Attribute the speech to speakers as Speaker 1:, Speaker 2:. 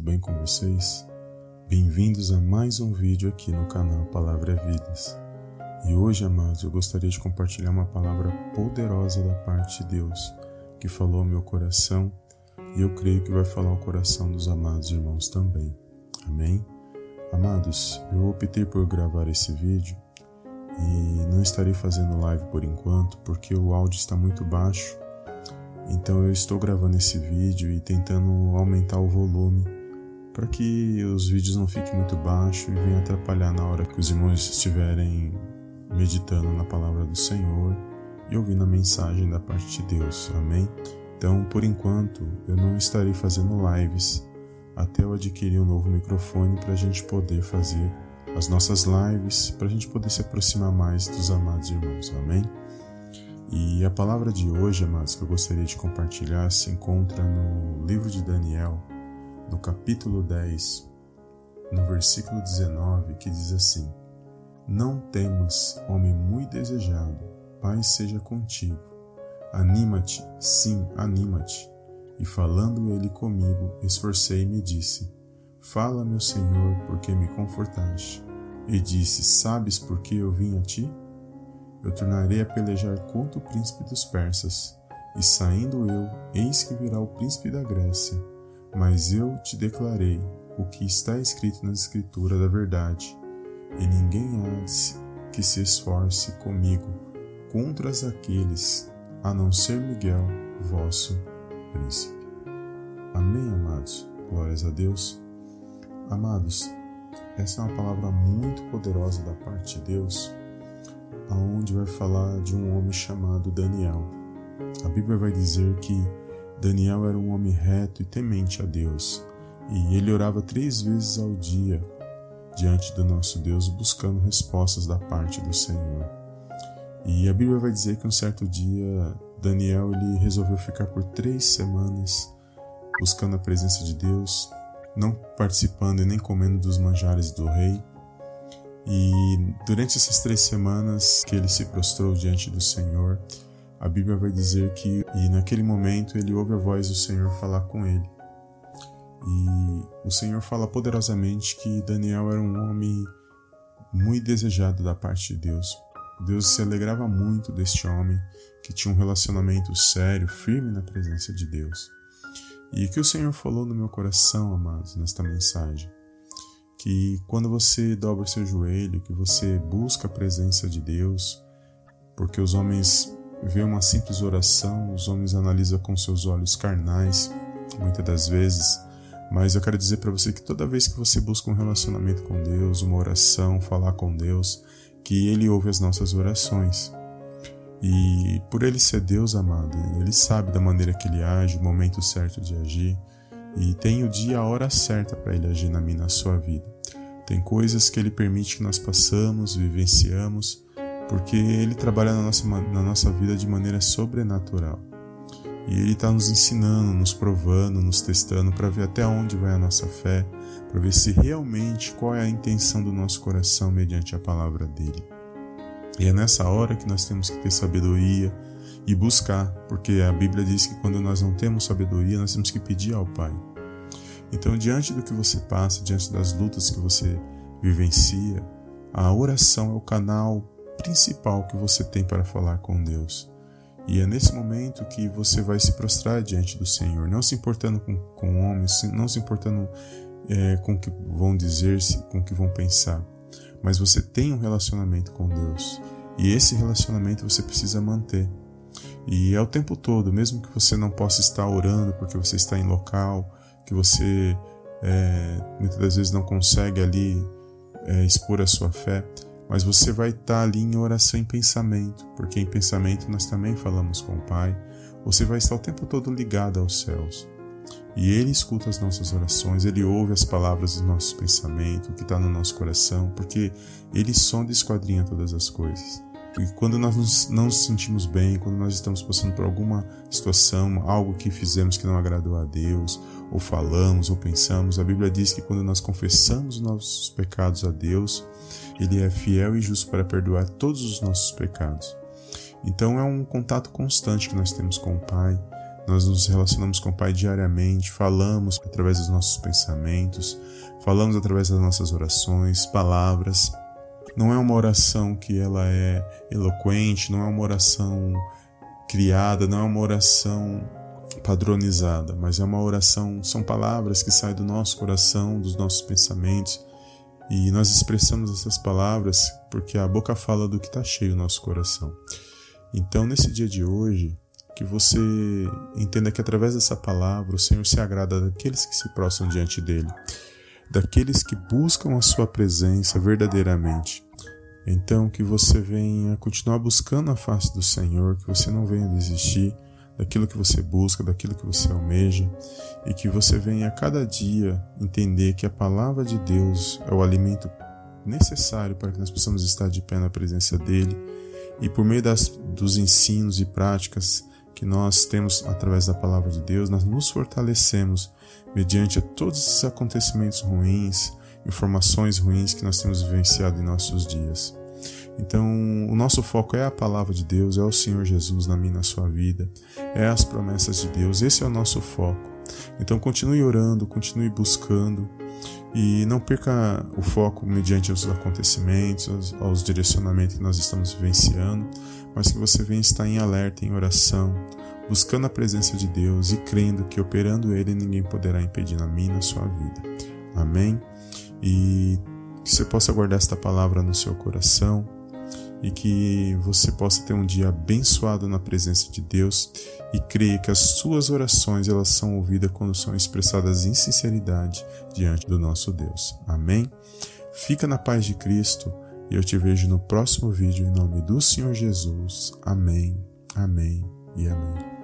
Speaker 1: tudo bem com vocês? Bem-vindos a mais um vídeo aqui no canal Palavra Vidas. E hoje, amados, eu gostaria de compartilhar uma palavra poderosa da parte de Deus, que falou ao meu coração e eu creio que vai falar ao coração dos amados irmãos também. Amém? Amados, eu optei por gravar esse vídeo e não estarei fazendo live por enquanto porque o áudio está muito baixo então eu estou gravando esse vídeo e tentando aumentar o volume para que os vídeos não fiquem muito baixos e venham atrapalhar na hora que os irmãos estiverem meditando na palavra do Senhor e ouvindo a mensagem da parte de Deus. Amém? Então, por enquanto, eu não estarei fazendo lives até eu adquirir um novo microfone para a gente poder fazer as nossas lives, para a gente poder se aproximar mais dos amados irmãos. Amém? E a palavra de hoje, amados, que eu gostaria de compartilhar, se encontra no livro de Daniel, no capítulo 10, no versículo 19, que diz assim: Não temas, homem muito desejado, paz seja contigo. Anima-te, sim, anima-te. E falando ele comigo, esforcei-me e disse: Fala, meu Senhor, porque me confortaste. E disse: Sabes por que eu vim a ti? eu tornarei a pelejar contra o príncipe dos persas. E saindo eu, eis que virá o príncipe da Grécia. Mas eu te declarei o que está escrito na escritura da verdade, e ninguém há que se esforce comigo contra aqueles, a não ser Miguel, vosso príncipe. Amém, amados. Glórias a Deus. Amados, essa é uma palavra muito poderosa da parte de Deus aonde vai falar de um homem chamado Daniel. A Bíblia vai dizer que Daniel era um homem reto e temente a Deus, e ele orava três vezes ao dia diante do nosso Deus, buscando respostas da parte do Senhor. E a Bíblia vai dizer que um certo dia Daniel ele resolveu ficar por três semanas buscando a presença de Deus, não participando e nem comendo dos manjares do rei, e durante essas três semanas que ele se prostrou diante do Senhor, a Bíblia vai dizer que e naquele momento ele ouve a voz do Senhor falar com ele. E o Senhor fala poderosamente que Daniel era um homem muito desejado da parte de Deus. Deus se alegrava muito deste homem que tinha um relacionamento sério, firme na presença de Deus. E que o Senhor falou no meu coração, amados, nesta mensagem, que quando você dobra seu joelho, que você busca a presença de Deus, porque os homens veem uma simples oração, os homens analisam com seus olhos carnais, muitas das vezes, mas eu quero dizer para você que toda vez que você busca um relacionamento com Deus, uma oração, falar com Deus, que Ele ouve as nossas orações. E por Ele ser Deus amado, Ele sabe da maneira que Ele age, o momento certo de agir e tem o dia, a hora certa para ele agir na minha na sua vida. Tem coisas que ele permite que nós passamos, vivenciamos, porque ele trabalha na nossa, na nossa vida de maneira sobrenatural. E ele está nos ensinando, nos provando, nos testando para ver até onde vai a nossa fé, para ver se realmente qual é a intenção do nosso coração mediante a palavra dele. E é nessa hora que nós temos que ter sabedoria, e buscar, porque a Bíblia diz que quando nós não temos sabedoria, nós temos que pedir ao Pai. Então, diante do que você passa, diante das lutas que você vivencia, a oração é o canal principal que você tem para falar com Deus. E é nesse momento que você vai se prostrar diante do Senhor, não se importando com, com homens, não se importando é, com o que vão dizer, com o que vão pensar, mas você tem um relacionamento com Deus. E esse relacionamento você precisa manter. E é o tempo todo, mesmo que você não possa estar orando porque você está em local, que você é, muitas das vezes não consegue ali é, expor a sua fé, mas você vai estar ali em oração em pensamento, porque em pensamento nós também falamos com o Pai. Você vai estar o tempo todo ligado aos céus. E Ele escuta as nossas orações, Ele ouve as palavras dos nossos pensamentos, o que está no nosso coração, porque Ele sonda e esquadrinha todas as coisas. E quando nós não nos sentimos bem, quando nós estamos passando por alguma situação, algo que fizemos que não agradou a Deus, ou falamos, ou pensamos, a Bíblia diz que quando nós confessamos os nossos pecados a Deus, Ele é fiel e justo para perdoar todos os nossos pecados. Então é um contato constante que nós temos com o Pai. Nós nos relacionamos com o Pai diariamente, falamos através dos nossos pensamentos, falamos através das nossas orações, palavras. Não é uma oração que ela é eloquente, não é uma oração criada, não é uma oração padronizada, mas é uma oração, são palavras que saem do nosso coração, dos nossos pensamentos, e nós expressamos essas palavras porque a boca fala do que está cheio o nosso coração. Então, nesse dia de hoje, que você entenda que através dessa palavra o Senhor se agrada daqueles que se prostram diante dele, daqueles que buscam a sua presença verdadeiramente. Então, que você venha continuar buscando a face do Senhor, que você não venha desistir daquilo que você busca, daquilo que você almeja, e que você venha a cada dia entender que a palavra de Deus é o alimento necessário para que nós possamos estar de pé na presença dele, e por meio das, dos ensinos e práticas que nós temos através da palavra de Deus, nós nos fortalecemos mediante todos esses acontecimentos ruins, informações ruins que nós temos vivenciado em nossos dias. Então, o nosso foco é a palavra de Deus, é o Senhor Jesus na minha na sua vida, é as promessas de Deus. Esse é o nosso foco. Então, continue orando, continue buscando e não perca o foco mediante os acontecimentos, aos, aos direcionamentos que nós estamos vivenciando, mas que você venha estar em alerta, em oração, buscando a presença de Deus e crendo que operando Ele ninguém poderá impedir na minha na sua vida. Amém? E que você possa guardar esta palavra no seu coração e que você possa ter um dia abençoado na presença de Deus e creia que as suas orações elas são ouvidas quando são expressadas em sinceridade diante do nosso Deus. Amém? Fica na paz de Cristo e eu te vejo no próximo vídeo em nome do Senhor Jesus. Amém, amém e amém.